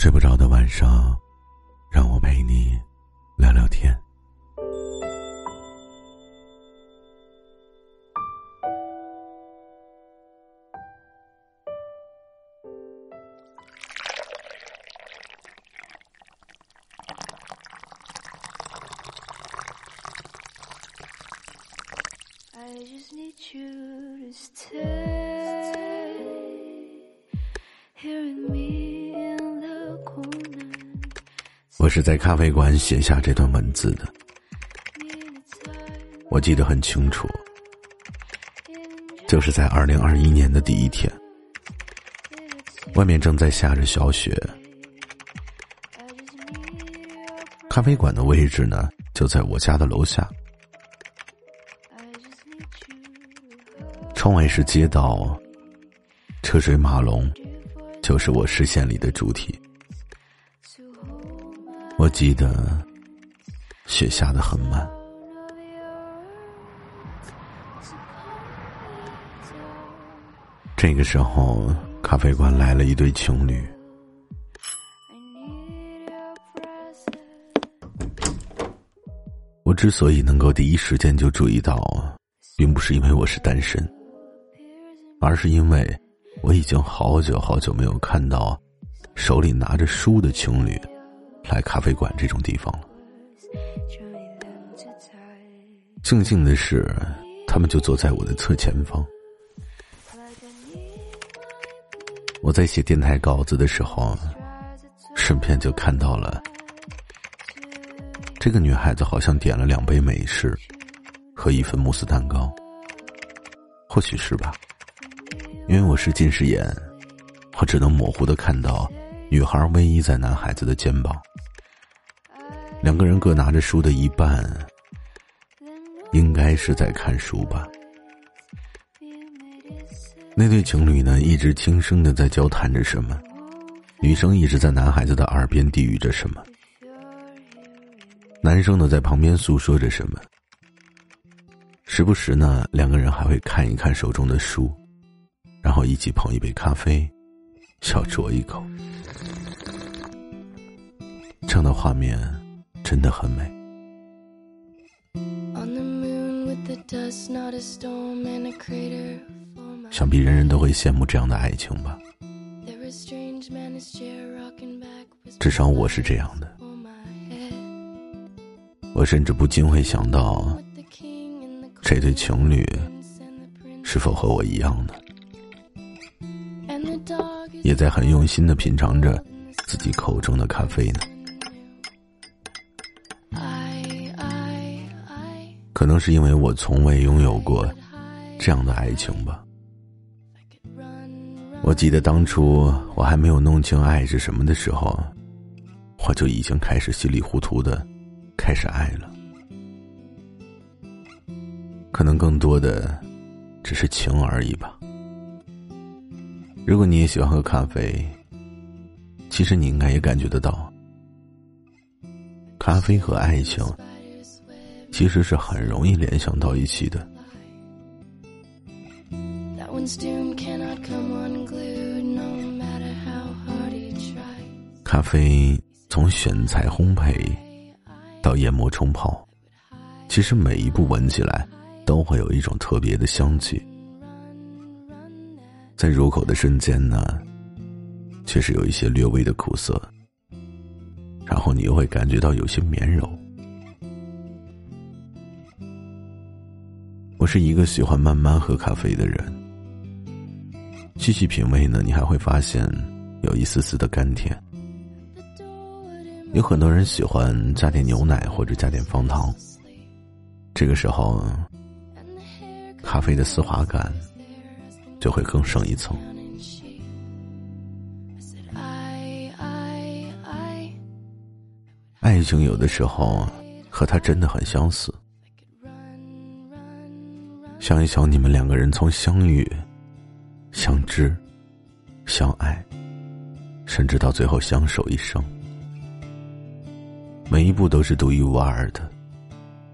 睡不着的晚上，让我陪你聊聊天。我是在咖啡馆写下这段文字的，我记得很清楚，就是在二零二一年的第一天，外面正在下着小雪，咖啡馆的位置呢就在我家的楼下，窗外是街道，车水马龙，就是我视线里的主体。我记得雪下的很慢。这个时候，咖啡馆来了一对情侣。我之所以能够第一时间就注意到，并不是因为我是单身，而是因为我已经好久好久没有看到手里拿着书的情侣。来咖啡馆这种地方了。庆幸的是，他们就坐在我的侧前方。我在写电台稿子的时候，顺便就看到了这个女孩子好像点了两杯美式和一份慕斯蛋糕。或许是吧，因为我是近视眼，我只能模糊的看到女孩偎依在男孩子的肩膀。两个人各拿着书的一半，应该是在看书吧。那对情侣呢，一直轻声的在交谈着什么，女生一直在男孩子的耳边低语着什么，男生呢在旁边诉说着什么。时不时呢，两个人还会看一看手中的书，然后一起捧一杯咖啡，小酌一口，这样的画面。真的很美。想必人人都会羡慕这样的爱情吧。至少我是这样的。我甚至不禁会想到，这对情侣是否和我一样呢？也在很用心的品尝着自己口中的咖啡呢？可能是因为我从未拥有过这样的爱情吧。我记得当初我还没有弄清爱是什么的时候，我就已经开始稀里糊涂的开始爱了。可能更多的只是情而已吧。如果你也喜欢喝咖啡，其实你应该也感觉得到，咖啡和爱情。其实是很容易联想到一起的。咖啡从选材烘焙到研磨冲泡，其实每一步闻起来都会有一种特别的香气，在入口的瞬间呢，却是有一些略微的苦涩，然后你又会感觉到有些绵柔。我是一个喜欢慢慢喝咖啡的人。细细品味呢，你还会发现有一丝丝的甘甜。有很多人喜欢加点牛奶或者加点方糖。这个时候。咖啡的丝滑感就会更上一层。爱情有的时候和它真的很相似。想一想，你们两个人从相遇、相知、相爱，甚至到最后相守一生，每一步都是独一无二的，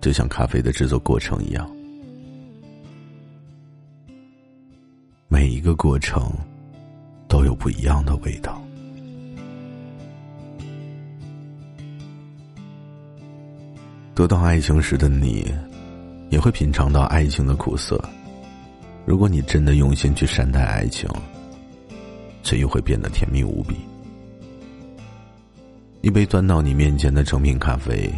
就像咖啡的制作过程一样。每一个过程都有不一样的味道。得到爱情时的你，也会品尝到爱情的苦涩。如果你真的用心去善待爱情，却又会变得甜蜜无比。一杯端到你面前的成品咖啡，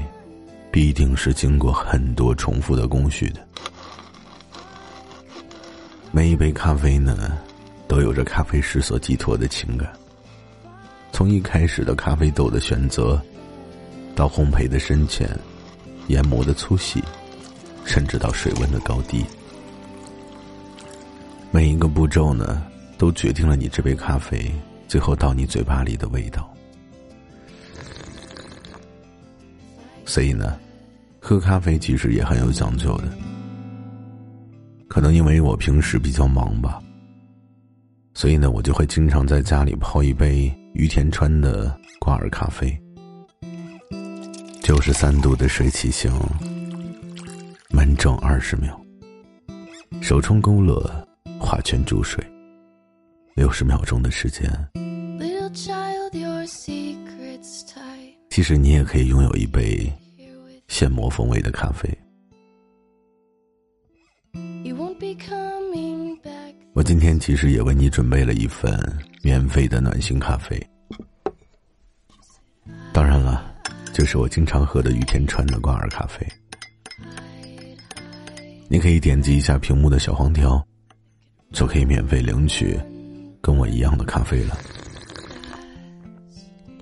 必定是经过很多重复的工序的。每一杯咖啡呢，都有着咖啡师所寄托的情感。从一开始的咖啡豆的选择，到烘焙的深浅。研磨的粗细，甚至到水温的高低，每一个步骤呢，都决定了你这杯咖啡最后到你嘴巴里的味道。所以呢，喝咖啡其实也很有讲究的。可能因为我平时比较忙吧，所以呢，我就会经常在家里泡一杯于田川的挂耳咖啡。九十三度的水起型，慢蒸二十秒，手冲勾勒，画圈注水，六十秒钟的时间。其实你也可以拥有一杯现磨风味的咖啡。我今天其实也为你准备了一份免费的暖心咖啡。当然了。就是我经常喝的雨田川的挂耳咖啡，你可以点击一下屏幕的小黄条，就可以免费领取跟我一样的咖啡了。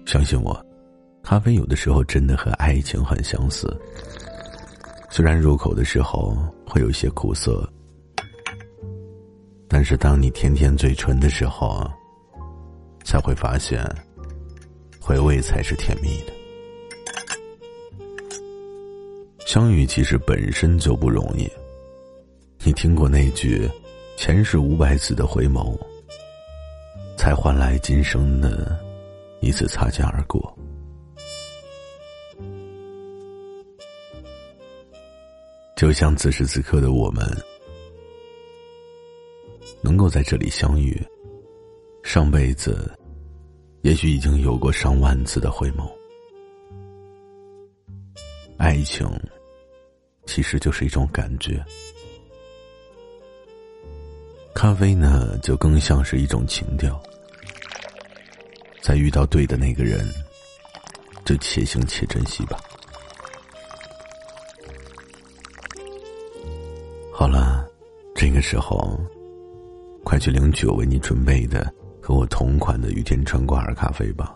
相信我，咖啡有的时候真的和爱情很相似。虽然入口的时候会有一些苦涩，但是当你甜甜嘴唇的时候，才会发现回味才是甜蜜的。相遇其实本身就不容易。你听过那句“前世五百次的回眸，才换来今生的一次擦肩而过”。就像此时此刻的我们，能够在这里相遇，上辈子也许已经有过上万次的回眸。爱情。其实就是一种感觉，咖啡呢，就更像是一种情调。在遇到对的那个人，就且行且珍惜吧。好了，这个时候，快去领取我为你准备的和我同款的雨天川挂耳咖啡吧。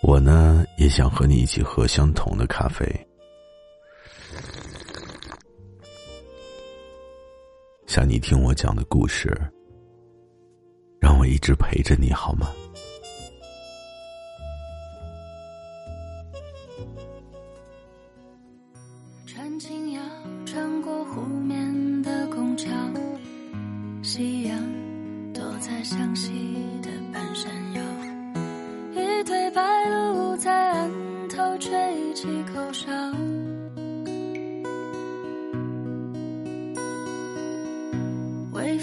我呢，也想和你一起喝相同的咖啡。想你听我讲的故事，让我一直陪着你好吗？穿青腰，穿过湖面的拱桥，夕阳躲在湘西的半山腰，一对白鹭在岸头吹起口哨。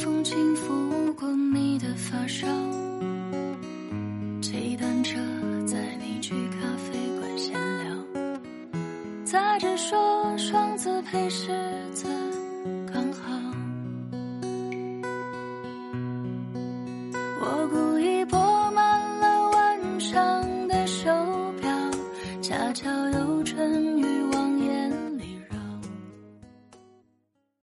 风轻拂过你的发梢，骑单车载你去咖啡馆闲聊，杂志说双子配狮子。